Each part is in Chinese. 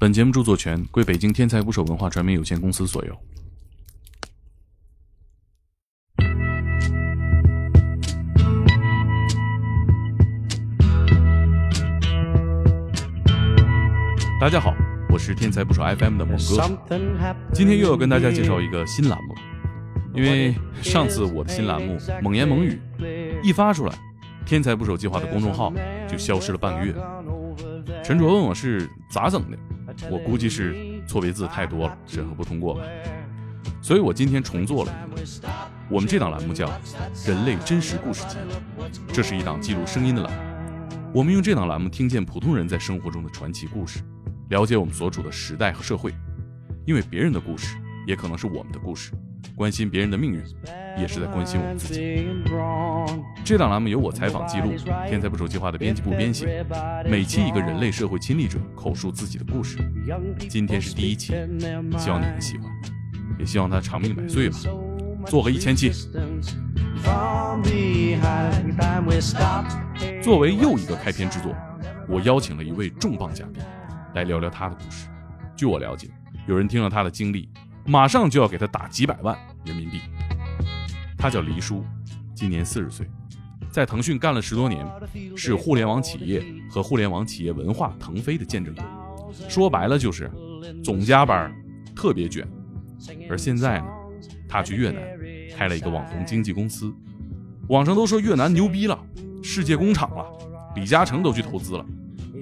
本节目著作权归北京天才捕手文化传媒有限公司所有。大家好，我是天才捕手 FM 的猛哥，今天又要跟大家介绍一个新栏目。因为上次我的新栏目《猛言猛语》一发出来，天才捕手计划的公众号就消失了半个月。陈卓问我是咋整的，我估计是错别字太多了，审核不通过吧。所以我今天重做了。我们这档栏目叫《人类真实故事集》，这是一档记录声音的栏目。我们用这档栏目听见普通人在生活中的传奇故事，了解我们所处的时代和社会，因为别人的故事也可能是我们的故事。关心别人的命运，也是在关心我们自己。这档栏目由我采访记录，天才捕手计划的编辑部编写，每期一个人类社会亲历者口述自己的故事。今天是第一期，希望你很喜欢，也希望他长命百岁吧，做个一千期。作为又一个开篇之作，我邀请了一位重磅嘉宾，来聊聊他的故事。据我了解，有人听了他的经历。马上就要给他打几百万人民币。他叫黎叔，今年四十岁，在腾讯干了十多年，是互联网企业和互联网企业文化腾飞的见证者。说白了就是总加班，特别卷。而现在呢，他去越南开了一个网红经纪公司。网上都说越南牛逼了，世界工厂了，李嘉诚都去投资了。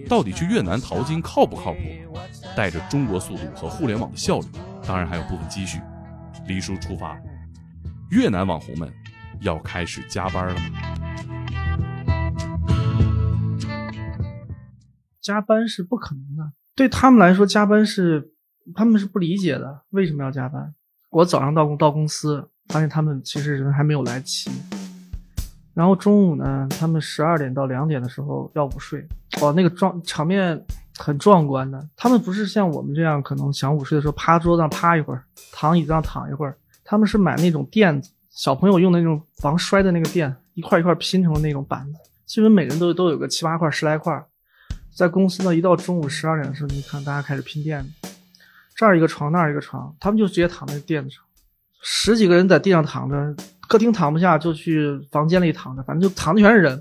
到底去越南淘金靠不靠谱？带着中国速度和互联网的效率。当然还有部分积蓄。黎叔出发，越南网红们要开始加班了吗？加班是不可能的，对他们来说，加班是他们是不理解的。为什么要加班？我早上到公到公司，发现他们其实人还没有来齐。然后中午呢，他们十二点到两点的时候要午睡，哇，那个状场面。很壮观的，他们不是像我们这样，可能想午睡的时候趴桌子上趴一会儿，躺椅子上躺一会儿。他们是买那种垫子，小朋友用的那种防摔的那个垫，一块一块拼成的那种板子，基本每人都都有个七八块、十来块。在公司呢，一到中午十二点的时候，你看大家开始拼垫子，这儿一个床，那儿一个床，他们就直接躺在垫子上，十几个人在地上躺着，客厅躺不下就去房间里躺着，反正就躺的全是人。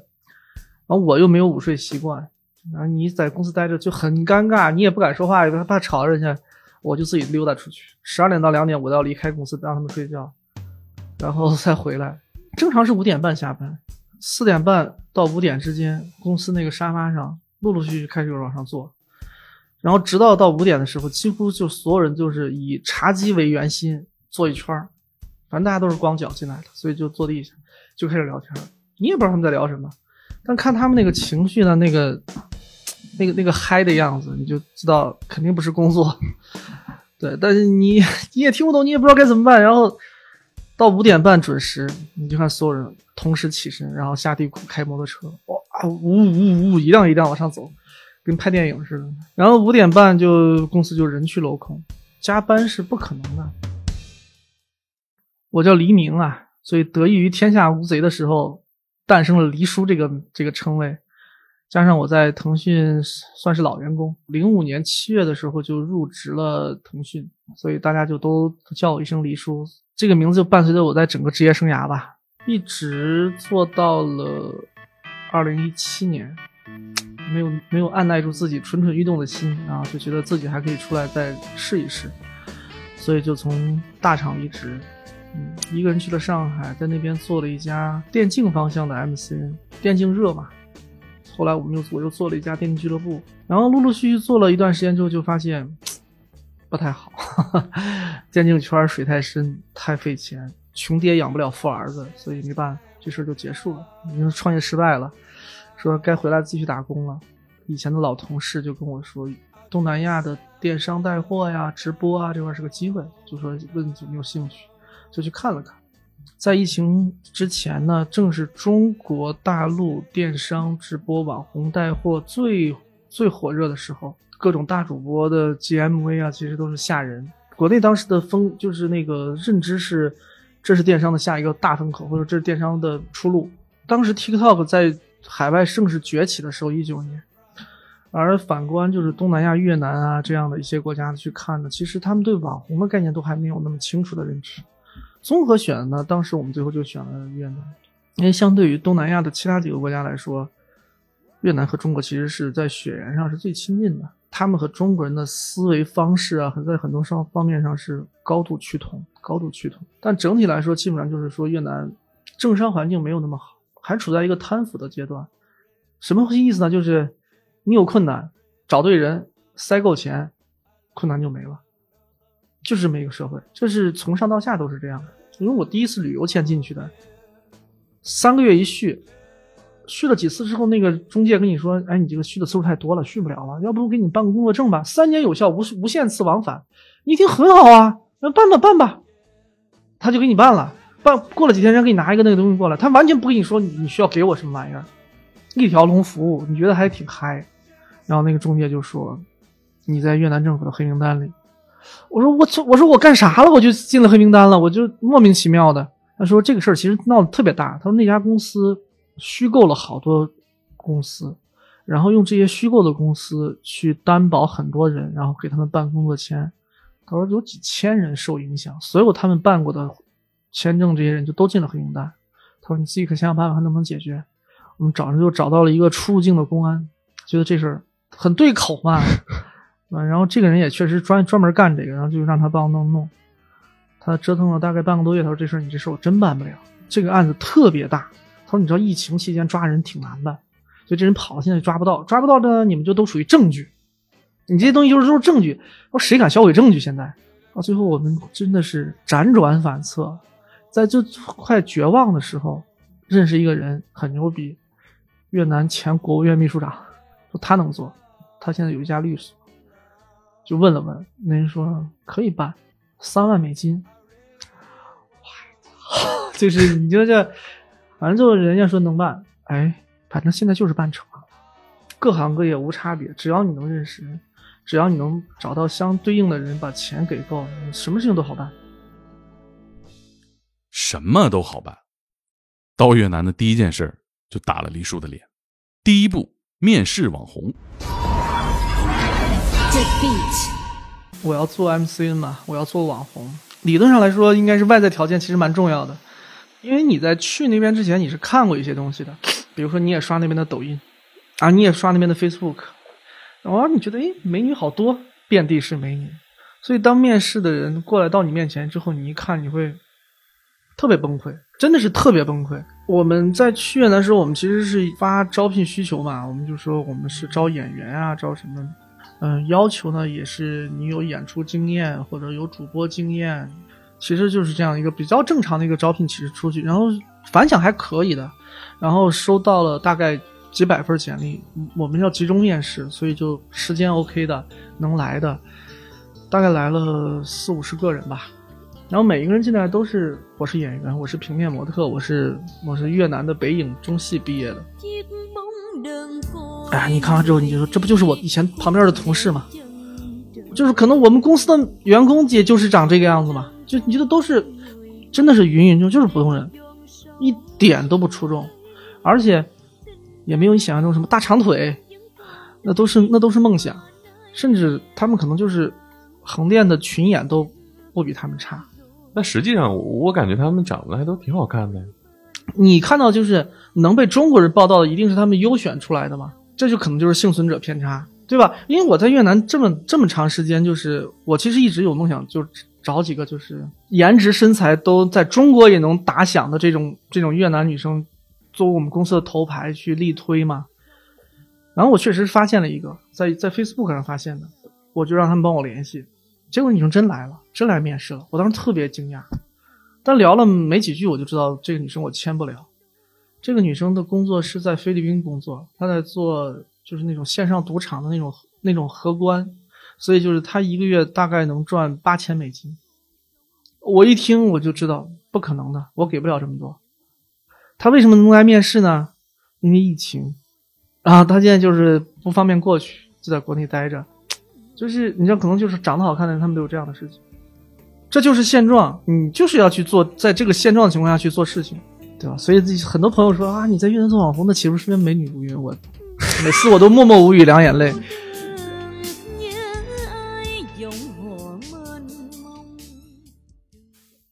然后我又没有午睡习惯。然后你在公司待着就很尴尬，你也不敢说话，也怕吵人家，我就自己溜达出去。十二点到两点，我都要离开公司，让他们睡觉，然后再回来。正常是五点半下班，四点半到五点之间，公司那个沙发上陆陆续续开始往上坐，然后直到到五点的时候，几乎就所有人就是以茶几为圆心坐一圈儿，反正大家都是光脚进来的，所以就坐地下就开始聊天。你也不知道他们在聊什么，但看他们那个情绪呢，那个。那个那个嗨的样子，你就知道肯定不是工作，对。但是你你也听不懂，你也不知道该怎么办。然后到五点半准时，你就看所有人同时起身，然后下地库开摩托车，哇，呜呜呜，一辆一辆往上走，跟拍电影似的。然后五点半就公司就人去楼空，加班是不可能的。我叫黎明啊，所以得益于天下无贼的时候，诞生了黎叔这个这个称谓。加上我在腾讯算是老员工，零五年七月的时候就入职了腾讯，所以大家就都叫我一声黎叔。这个名字就伴随着我在整个职业生涯吧，一直做到了二零一七年，没有没有按耐住自己蠢蠢欲动的心啊，就觉得自己还可以出来再试一试，所以就从大厂离职，嗯，一个人去了上海，在那边做了一家电竞方向的 MCN，电竞热嘛。后来我们又我又做了一家电竞俱乐部，然后陆陆续续做了一段时间之后，就发现不太好，电竞圈水太深，太费钱，穷爹养不了富儿子，所以没办法，这事就结束了。因为创业失败了，说该回来继续打工了。以前的老同事就跟我说，东南亚的电商带货呀、直播啊这块是个机会，就说问有没有兴趣，就去看了看。在疫情之前呢，正是中国大陆电商直播网红带货最最火热的时候，各种大主播的 GMV 啊，其实都是吓人。国内当时的风就是那个认知是，这是电商的下一个大风口，或者这是电商的出路。当时 TikTok 在海外盛世崛起的时候，一九年，而反观就是东南亚、越南啊这样的一些国家去看呢，其实他们对网红的概念都还没有那么清楚的认知。综合选呢，当时我们最后就选了越南，因为相对于东南亚的其他几个国家来说，越南和中国其实是在血缘上是最亲近的。他们和中国人的思维方式啊，在很多上方面上是高度趋同，高度趋同。但整体来说，基本上就是说越南政商环境没有那么好，还处在一个贪腐的阶段。什么意思呢？就是你有困难，找对人，塞够钱，困难就没了。就是这么一个社会，这是从上到下都是这样的。因为我第一次旅游签进去的，三个月一续。续了几次之后，那个中介跟你说：“哎，你这个续的次数太多了，续不了了，要不给你办个工作证吧？三年有效，无无限次往返。”你一听很好啊，那办吧办吧，他就给你办了。办过了几天，人给你拿一个那个东西过来，他完全不跟你说你需要给我什么玩意儿，一条龙服务，你觉得还挺嗨。然后那个中介就说：“你在越南政府的黑名单里。”我说：“我操！我说我干啥了？我就进了黑名单了？我就莫名其妙的。”他说：“这个事儿其实闹得特别大。”他说：“那家公司。”虚构了好多公司，然后用这些虚构的公司去担保很多人，然后给他们办工作签。他说有几千人受影响，所有他们办过的签证，这些人就都进了黑名单。他说你自己可想想办法，看能不能解决。我们找着就找到了一个出入境的公安，觉得这事儿很对口嘛，啊，然后这个人也确实专专门干这个，然后就让他帮我弄弄。他折腾了大概半个多月，他说这事你这事我真办不了，这个案子特别大。他说：“你知道疫情期间抓人挺难的，所以这人跑了，现在抓不到，抓不到的你们就都属于证据。你这些东西就是都是证据。说谁敢销毁证据？现在到最后，我们真的是辗转反侧，在这快绝望的时候，认识一个人很牛逼，越南前国务院秘书长，说他能做，他现在有一家律所，就问了问，那人说可以办，三万美金。就是你就这。”反正就人家说能办，哎，反正现在就是办成了，各行各业无差别，只要你能认识人，只要你能找到相对应的人，把钱给够，什么事情都好办。什么都好办。到越南的第一件事就打了黎叔的脸。第一步，面试网红。我要做 MCN 嘛，我要做网红。理论上来说，应该是外在条件其实蛮重要的。因为你在去那边之前，你是看过一些东西的，比如说你也刷那边的抖音，啊，你也刷那边的 Facebook，然后你觉得，哎，美女好多，遍地是美女，所以当面试的人过来到你面前之后，你一看，你会特别崩溃，真的是特别崩溃。我们在去越南的时候，我们其实是发招聘需求嘛，我们就说我们是招演员啊，招什么，嗯，要求呢也是你有演出经验或者有主播经验。其实就是这样一个比较正常的一个招聘，其实出去，然后反响还可以的，然后收到了大概几百份简历，我们要集中面试，所以就时间 OK 的，能来的，大概来了四五十个人吧，然后每一个人进来都是我是演员，我是平面模特，我是我是越南的北影中戏毕业的，哎呀，你看完之后你就说这不就是我以前旁边的同事吗？就是可能我们公司的员工也就是长这个样子嘛。就你觉得都是，真的是芸芸众，就是普通人，一点都不出众，而且也没有你想象中什么大长腿，那都是那都是梦想，甚至他们可能就是横店的群演都不比他们差。那实际上我感觉他们长得还都挺好看的。你看到就是能被中国人报道的，一定是他们优选出来的嘛？这就可能就是幸存者偏差，对吧？因为我在越南这么这么长时间，就是我其实一直有梦想，就。找几个就是颜值身材都在中国也能打响的这种这种越南女生，作为我们公司的头牌去力推嘛。然后我确实发现了一个，在在 Facebook 上发现的，我就让他们帮我联系，结果女生真来了，真来面试了。我当时特别惊讶，但聊了没几句，我就知道这个女生我签不了。这个女生的工作是在菲律宾工作，她在做就是那种线上赌场的那种那种荷官。所以就是她一个月大概能赚八千美金，我一听我就知道不可能的，我给不了这么多。他为什么能来面试呢？因为疫情，啊，他现在就是不方便过去，就在国内待着。就是你知道，可能就是长得好看的人，他们都有这样的事情。这就是现状，你就是要去做，在这个现状的情况下去做事情，对吧？所以很多朋友说啊，你在越南做网红，那岂不是跟美女如云？我 每次我都默默无语，两眼泪。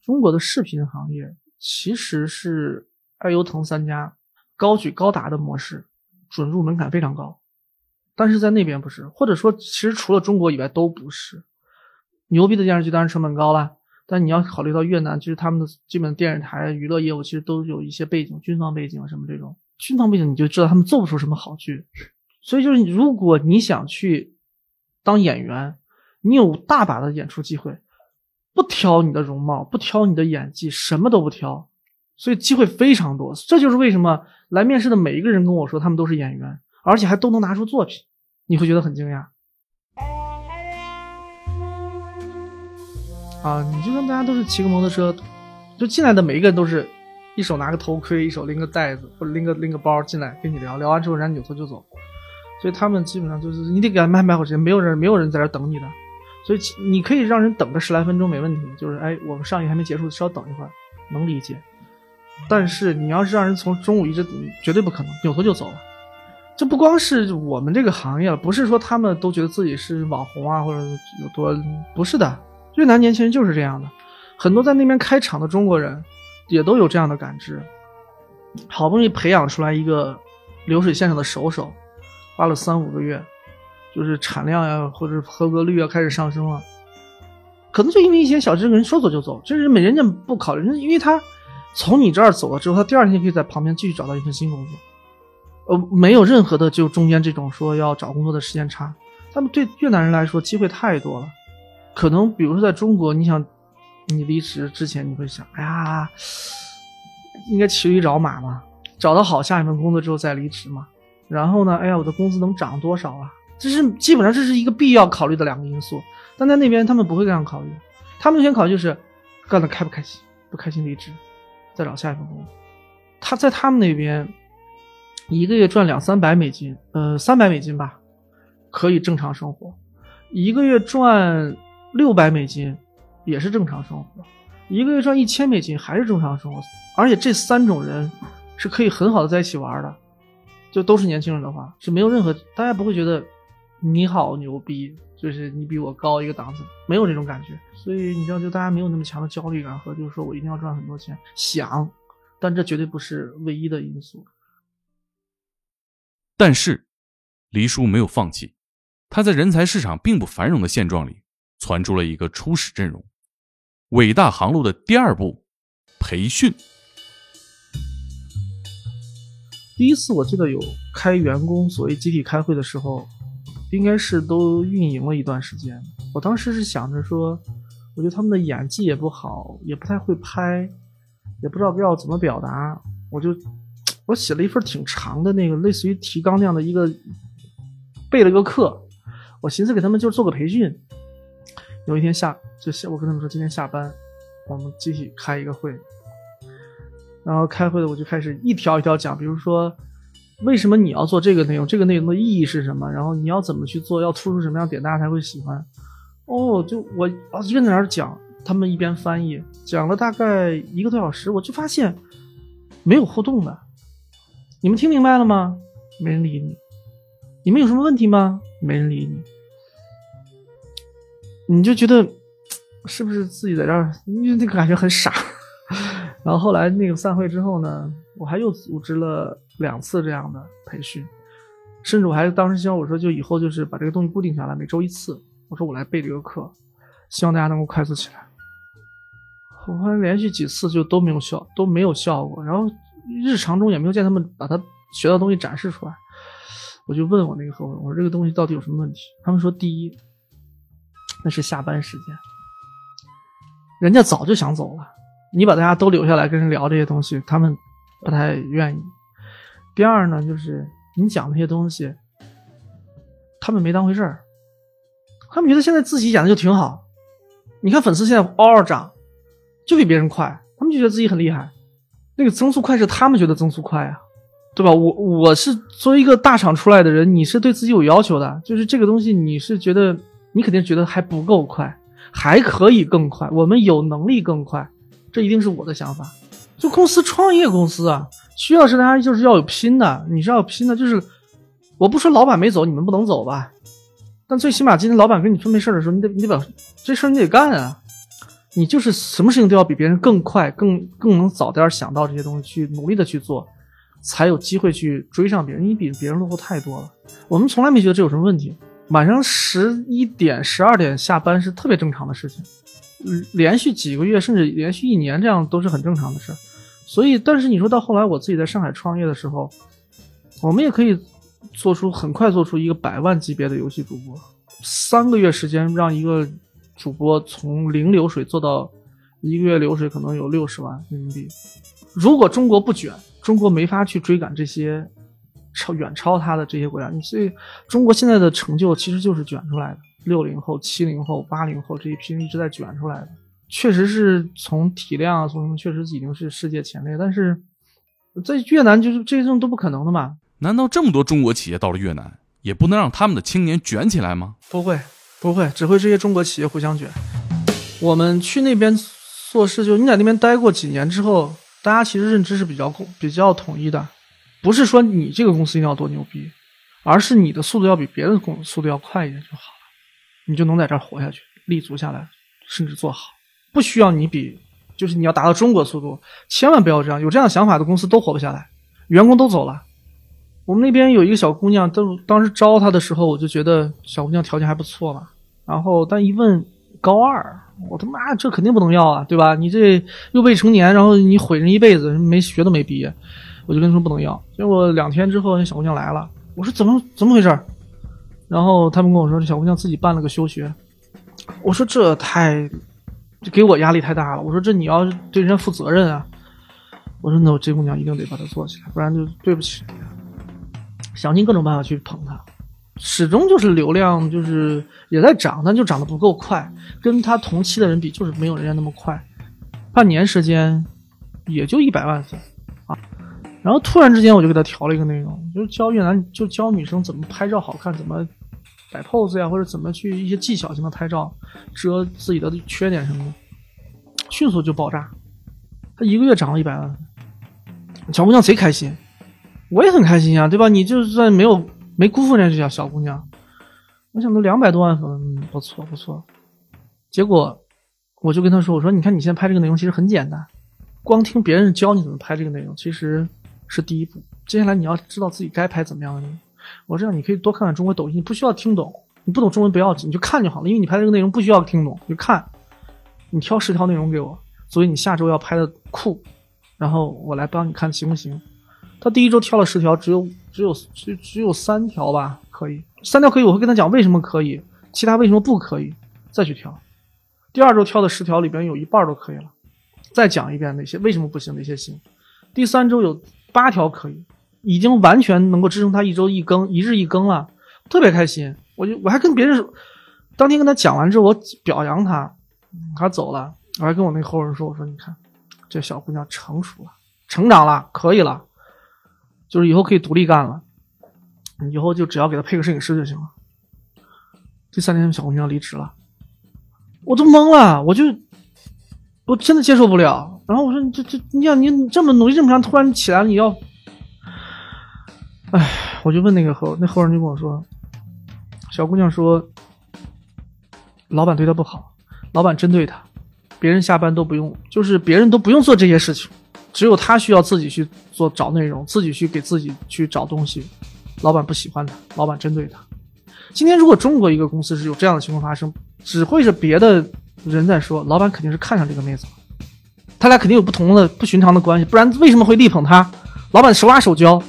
中国的视频行业其实是爱优腾三家高举高达的模式，准入门槛非常高，但是在那边不是，或者说其实除了中国以外都不是。牛逼的电视剧当然成本高了，但你要考虑到越南，其实他们的基本电视台娱乐业务其实都有一些背景，军方背景什么这种，军方背景你就知道他们做不出什么好剧。所以就是如果你想去当演员，你有大把的演出机会。不挑你的容貌，不挑你的演技，什么都不挑，所以机会非常多。这就是为什么来面试的每一个人跟我说他们都是演员，而且还都能拿出作品，你会觉得很惊讶。啊，你就跟大家都是骑个摩托车，就进来的每一个人都是一手拿个头盔，一手拎个袋子或者拎个拎个包进来跟你聊聊完之后，人家扭头就走。所以他们基本上就是你得给他们安排好时间，没有人没有人在这等你的。所以你可以让人等个十来分钟没问题，就是哎，我们上映还没结束，稍等一会儿，能理解。但是你要是让人从中午一直，绝对不可能，扭头就走了。这不光是我们这个行业了，不是说他们都觉得自己是网红啊，或者有多不是的。越南年轻人就是这样的，很多在那边开厂的中国人也都有这样的感知。好不容易培养出来一个流水线上的手手，花了三五个月。就是产量呀，或者合格率啊开始上升了，可能就因为一些小知识，人说走就走，就是没人家不考虑，因为他从你这儿走了之后，他第二天可以在旁边继续找到一份新工作，呃，没有任何的就中间这种说要找工作的时间差。他们对越南人来说机会太多了，可能比如说在中国，你想你离职之前你会想，哎呀，应该骑驴找马嘛，找到好下一份工作之后再离职嘛，然后呢，哎呀，我的工资能涨多少啊？这是基本上这是一个必要考虑的两个因素，但在那边他们不会这样考虑，他们先考虑就是干的开不开心，不开心离职，再找下一份工作。他在他们那边一个月赚两三百美金，呃，三百美金吧，可以正常生活；一个月赚六百美金也是正常生活；一个月赚一千美金还是正常生活。而且这三种人是可以很好的在一起玩的，就都是年轻人的话是没有任何大家不会觉得。你好牛逼，就是你比我高一个档次，没有这种感觉，所以你知道，就大家没有那么强的焦虑感和就是说我一定要赚很多钱，想，但这绝对不是唯一的因素。但是，黎叔没有放弃，他在人才市场并不繁荣的现状里，传出了一个初始阵容——伟大航路的第二步培训。第一次我记得有开员工所谓集体开会的时候。应该是都运营了一段时间。我当时是想着说，我觉得他们的演技也不好，也不太会拍，也不知道要怎么表达。我就我写了一份挺长的那个类似于提纲那样的一个备了个课。我寻思给他们就做个培训。有一天下就下我跟他们说今天下班我们集体开一个会，然后开会的我就开始一条一条讲，比如说。为什么你要做这个内容？这个内容的意义是什么？然后你要怎么去做？要突出什么样点大家才会喜欢？哦，就我啊一边在那儿讲，他们一边翻译，讲了大概一个多小时，我就发现没有互动的。你们听明白了吗？没人理你。你们有什么问题吗？没人理你。你就觉得是不是自己在这儿？因为那个感觉很傻。然后后来那个散会之后呢，我还又组织了。两次这样的培训，甚至我还当时希望我说，就以后就是把这个东西固定下来，每周一次。我说我来备这个课，希望大家能够快速起来。我发现连续几次就都没有效，都没有效果。然后日常中也没有见他们把他学到东西展示出来。我就问我那个合伙人，我说这个东西到底有什么问题？他们说，第一，那是下班时间，人家早就想走了，你把大家都留下来跟人聊这些东西，他们不太愿意。第二呢，就是你讲那些东西，他们没当回事儿，他们觉得现在自己演的就挺好。你看粉丝现在嗷嗷涨，就比别人快，他们就觉得自己很厉害。那个增速快是他们觉得增速快啊，对吧？我我是作为一个大厂出来的人，你是对自己有要求的，就是这个东西你是觉得你肯定觉得还不够快，还可以更快，我们有能力更快，这一定是我的想法。就公司创业公司啊。需要是大家就是要有拼的，你是要拼的，就是我不说老板没走，你们不能走吧？但最起码今天老板跟你分配事儿的时候，你得你得把这事你得干啊！你就是什么事情都要比别人更快、更更能早点想到这些东西，去努力的去做，才有机会去追上别人。你比别人落后太多了。我们从来没觉得这有什么问题。晚上十一点、十二点下班是特别正常的事情，连续几个月甚至连续一年这样都是很正常的事。所以，但是你说到后来，我自己在上海创业的时候，我们也可以做出很快做出一个百万级别的游戏主播，三个月时间让一个主播从零流水做到一个月流水可能有六十万人民币。如果中国不卷，中国没法去追赶这些。超远超他的这些国家，你所以中国现在的成就其实就是卷出来的。六零后、七零后、八零后这一批人一直在卷出来的，确实是从体量啊，从什么确实已经是世界前列。但是在越南，就是这些东西都不可能的嘛？难道这么多中国企业到了越南，也不能让他们的青年卷起来吗？不会，不会，只会这些中国企业互相卷。我们去那边做事，就你在那边待过几年之后，大家其实认知是比较共、比较统一的。不是说你这个公司一定要多牛逼，而是你的速度要比别的公速度要快一点就好了，你就能在这儿活下去、立足下来，甚至做好。不需要你比，就是你要达到中国速度，千万不要这样。有这样想法的公司都活不下来，员工都走了。我们那边有一个小姑娘，当当时招她的时候，我就觉得小姑娘条件还不错嘛。然后但一问高二，我他妈这肯定不能要啊，对吧？你这又未成年，然后你毁人一辈子，没学都没毕业。我就跟他说不能要，结果两天之后那小姑娘来了，我说怎么怎么回事？然后他们跟我说这小姑娘自己办了个休学，我说这太，就给我压力太大了。我说这你要对人家负责任啊。我说那我这姑娘一定得把她做起来，不然就对不起人家。想尽各种办法去捧她，始终就是流量就是也在涨，但就涨得不够快，跟他同期的人比就是没有人家那么快，半年时间也就一百万粉。然后突然之间，我就给他调了一个内容，就是教越南，就教女生怎么拍照好看，怎么摆 pose 呀，或者怎么去一些技巧性的拍照，遮自己的缺点什么的，迅速就爆炸。他一个月涨了一百万，小姑娘贼开心，我也很开心呀，对吧？你就算没有没辜负人家这小小姑娘，我想都两百多万粉，不错不错。结果我就跟他说，我说你看你现在拍这个内容其实很简单，光听别人教你怎么拍这个内容，其实。是第一步，接下来你要知道自己该拍怎么样的内容。我这样你可以多看看中国抖音，你不需要听懂，你不懂中文不要紧，你就看就好了，因为你拍这个内容不需要听懂，你就看。你挑十条内容给我，所以你下周要拍的酷，然后我来帮你看行不行？他第一周挑了十条，只有只有只只有三条吧可以，三条可以，我会跟他讲为什么可以，其他为什么不可以，再去挑。第二周挑的十条里边有一半都可以了，再讲一遍哪些为什么不行，哪些行。第三周有。八条可以，已经完全能够支撑他一周一更，一日一更了，特别开心。我就我还跟别人当天跟他讲完之后，我表扬他，他走了，我还跟我那后人说，我说你看，这小姑娘成熟了，成长了，可以了，就是以后可以独立干了，以后就只要给她配个摄影师就行了。第三天，小姑娘离职了，我都懵了，我就我真的接受不了。然后我说：“你这这，你想你这么努力这么长，突然起来了，你要……哎，我就问那个后那后人就跟我说，小姑娘说，老板对她不好，老板针对她，别人下班都不用，就是别人都不用做这些事情，只有她需要自己去做找内容，自己去给自己去找东西。老板不喜欢她，老板针对她。今天如果中国一个公司是有这样的情况发生，只会是别的人在说，老板肯定是看上这个妹子了。”他俩肯定有不同的、不寻常的关系，不然为什么会力捧她？老板手拉手教，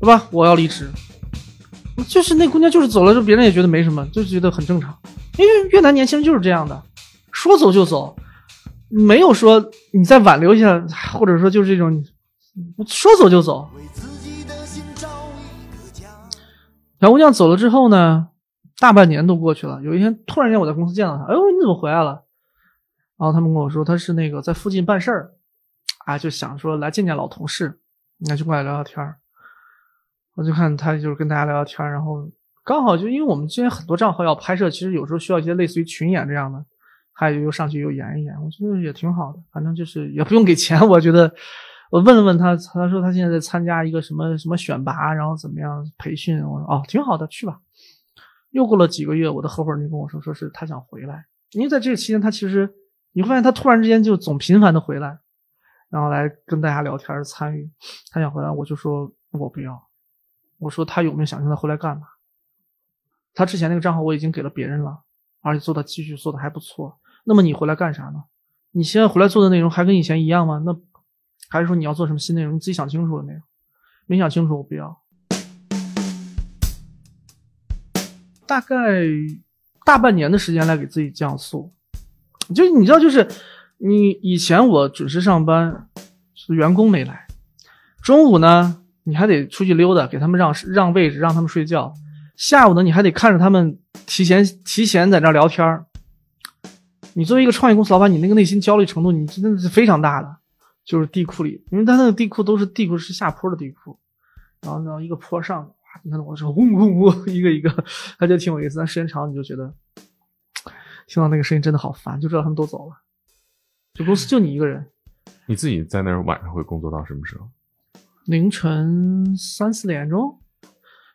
对吧？我要离职，就是那姑娘就是走了之后，别人也觉得没什么，就觉得很正常。因为越南年轻人就是这样的，说走就走，没有说你再挽留一下，或者说就是这种说走就走。小姑娘走了之后呢，大半年都过去了，有一天突然间我在公司见到他，哎呦，你怎么回来了？然后他们跟我说，他是那个在附近办事儿，啊，就想说来见见老同事，那就过来聊聊天儿。我就看他就是跟大家聊聊天儿，然后刚好就因为我们之前很多账号要拍摄，其实有时候需要一些类似于群演这样的，他也又上去又演一演，我觉得也挺好的。反正就是也不用给钱，我觉得我问了问他，他说他现在在参加一个什么什么选拔，然后怎么样培训。我说哦，挺好的，去吧。又过了几个月，我的合伙人就跟我说，说是他想回来，因为在这个期间，他其实你会发现他突然之间就总频繁的回来，然后来跟大家聊天参与。他想回来，我就说我不要。我说他有没有想现在回来干嘛？他之前那个账号我已经给了别人了，而且做的继续做的还不错。那么你回来干啥呢？你现在回来做的内容还跟以前一样吗？那还是说你要做什么新内容？你自己想清楚了没有？没想清楚，我不要。大概大半年的时间来给自己降速，就你知道，就是你以前我准时上班，员工没来，中午呢你还得出去溜达，给他们让让位置，让他们睡觉，下午呢你还得看着他们提前提前在那聊天儿。你作为一个创业公司老板，你那个内心焦虑程度，你真的是非常大的。就是地库里，因为他那个地库都是地库是下坡的地库，然后然后一个坡上。的。你看我说嗡嗡嗡，一个一个，他就挺有意思。但时间长，你就觉得听到那个声音真的好烦，就知道他们都走了，就公司就你一个人。你自己在那儿晚上会工作到什么时候？凌晨三四点钟。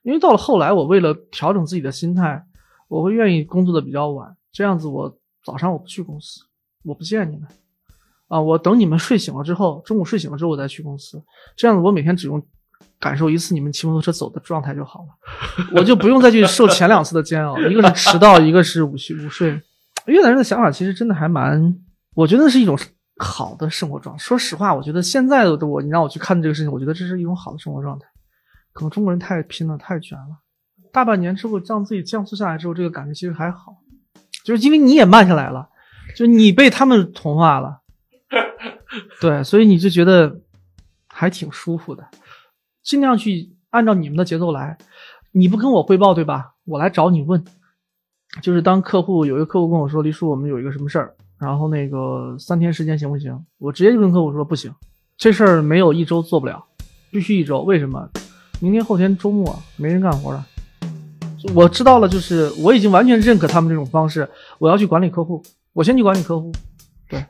因为到了后来，我为了调整自己的心态，我会愿意工作的比较晚。这样子，我早上我不去公司，我不见你们啊，我等你们睡醒了之后，中午睡醒了之后我再去公司。这样子，我每天只用。感受一次你们骑摩托车走的状态就好了，我就不用再去受前两次的煎熬，一个是迟到，一个是午休午睡。越南人的想法其实真的还蛮，我觉得是一种好的生活状态。说实话，我觉得现在的我，你让我去看这个事情，我觉得这是一种好的生活状态。可能中国人太拼了，太卷了。大半年之后，让自己降速下来之后，这个感觉其实还好，就是因为你也慢下来了，就你被他们同化了，对，所以你就觉得还挺舒服的。尽量去按照你们的节奏来，你不跟我汇报对吧？我来找你问，就是当客户有一个客户跟我说，黎叔，我们有一个什么事儿，然后那个三天时间行不行？我直接就跟客户说不行，这事儿没有一周做不了，必须一周。为什么？明天后天周末没人干活了。我知道了，就是我已经完全认可他们这种方式。我要去管理客户，我先去管理客户，对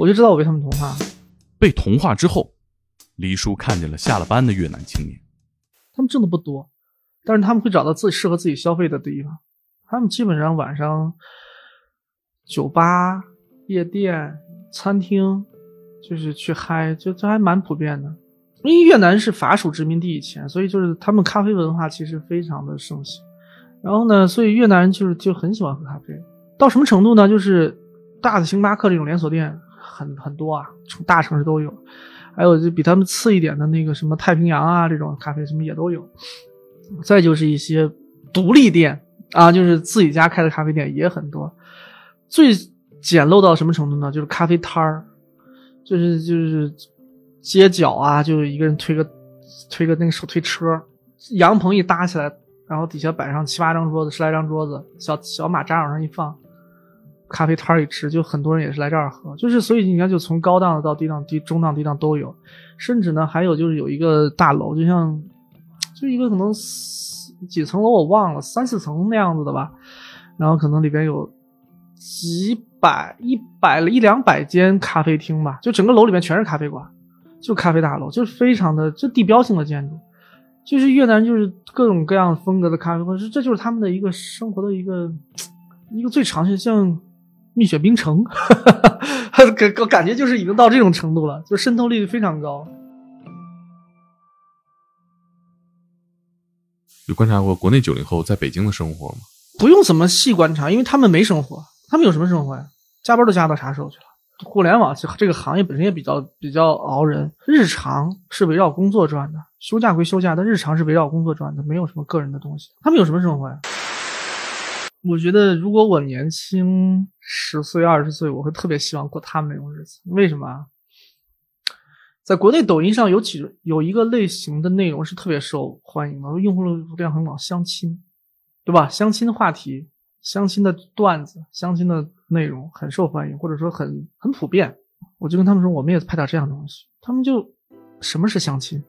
我就知道我被他们同化，被同化之后。黎叔看见了下了班的越南青年，他们挣的不多，但是他们会找到自己适合自己消费的地方。他们基本上晚上酒吧、夜店、餐厅，就是去嗨，就这还蛮普遍的。因为越南是法属殖民地以前，所以就是他们咖啡文化其实非常的盛行。然后呢，所以越南人就是就很喜欢喝咖啡，到什么程度呢？就是大的星巴克这种连锁店很很多啊，从大城市都有。还有就比他们次一点的那个什么太平洋啊这种咖啡什么也都有，再就是一些独立店啊，就是自己家开的咖啡店也很多。最简陋到什么程度呢？就是咖啡摊儿，就是就是街角啊，就一个人推个推个那个手推车，羊棚一搭起来，然后底下摆上七八张桌子，十来张桌子，小小马扎往上一放。咖啡摊儿里吃，就很多人也是来这儿喝，就是所以你看，就从高档的到低档、低中档、低档都有，甚至呢还有就是有一个大楼，就像就一个可能几层楼我忘了，三四层那样子的吧，然后可能里边有几百、一百一两百间咖啡厅吧，就整个楼里面全是咖啡馆，就咖啡大楼，就是非常的就地标性的建筑，就是越南就是各种各样风格的咖啡馆，是这就是他们的一个生活的一个一个最常见像。蜜雪冰城，感感觉就是已经到这种程度了，就渗透率非常高。有观察过国内九零后在北京的生活吗？不用怎么细观察，因为他们没生活，他们有什么生活呀？加班都加到啥时候去了？互联网这这个行业本身也比较比较熬人，日常是围绕工作转的，休假归休假，但日常是围绕工作转的，没有什么个人的东西。他们有什么生活呀？我觉得，如果我年轻十岁、二十岁，我会特别希望过他们那种日子。为什么？在国内抖音上有几有一个类型的内容是特别受欢迎的，用户量很广，相亲，对吧？相亲的话题、相亲的段子、相亲的内容很受欢迎，或者说很很普遍。我就跟他们说，我们也拍点这样的东西。他们就什么是相亲？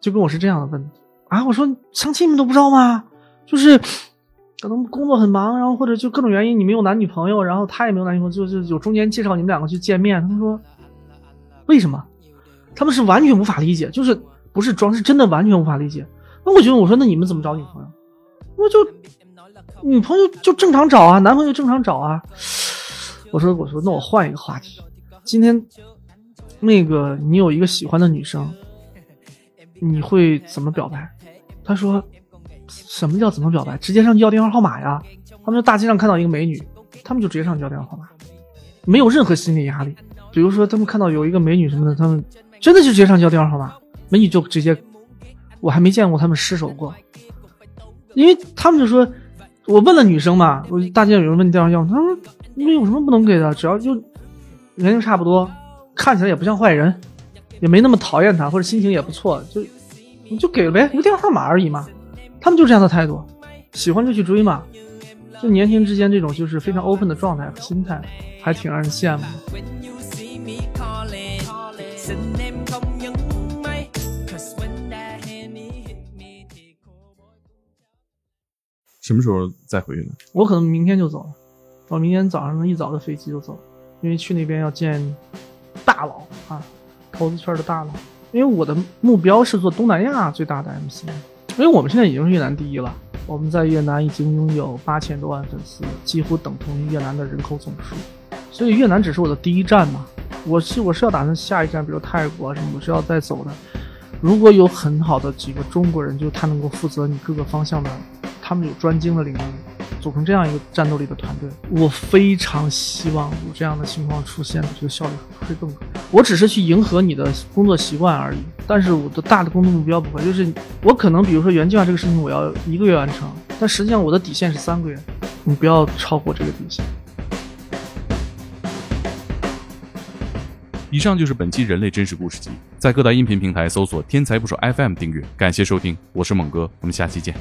就跟我是这样的问啊？我说相亲你们都不知道吗？就是。可能工作很忙，然后或者就各种原因，你没有男女朋友，然后他也没有男女朋友，就就有中间介绍你们两个去见面。他们说，为什么？他们是完全无法理解，就是不是装，是真的完全无法理解。那我觉得，我说那你们怎么找女朋友？我就女朋友就正常找啊，男朋友正常找啊。我说我说那我换一个话题，今天那个你有一个喜欢的女生，你会怎么表白？他说什么叫怎么表白？直接上去要电话号码呀。他们在大街上看到一个美女，他们就直接上去要电话号码，没有任何心理压力。比如说他们看到有一个美女什么的，他们真的就直接上去要电话号码，美女就直接，我还没见过他们失手过，因为他们就说，我问了女生嘛，我大街上有人问你电话要，他说没有什么不能给的，只要就年龄差不多，看起来也不像坏人，也没那么讨厌他，或者心情也不错，就你就给呗，一个电话号码而已嘛。他们就这样的态度，喜欢就去追嘛。就年轻之间这种就是非常 open 的状态和心态，还挺让人羡慕。什么时候再回去呢？我可能明天就走了，我明天早上一早的飞机就走，因为去那边要见大佬啊，投资圈的大佬。因为我的目标是做东南亚最大的 MC，因为我们现在已经是越南第一了。我们在越南已经拥有八千多万粉丝，几乎等同于越南的人口总数，所以越南只是我的第一站嘛。我是我是要打算下一站，比如泰国什么，我是要再走的。如果有很好的几个中国人，就他能够负责你各个方向的，他们有专精的领域，组成这样一个战斗力的团队，我非常希望有这样的情况出现，这个效率会更高。我只是去迎合你的工作习惯而已，但是我的大的工作目标不会，就是我可能比如说原计划这个事情我要一个月完成，但实际上我的底线是三个月，你不要超过这个底线。以上就是本期人类真实故事集，在各大音频平台搜索“天才不说 FM” 订阅，感谢收听，我是猛哥，我们下期见。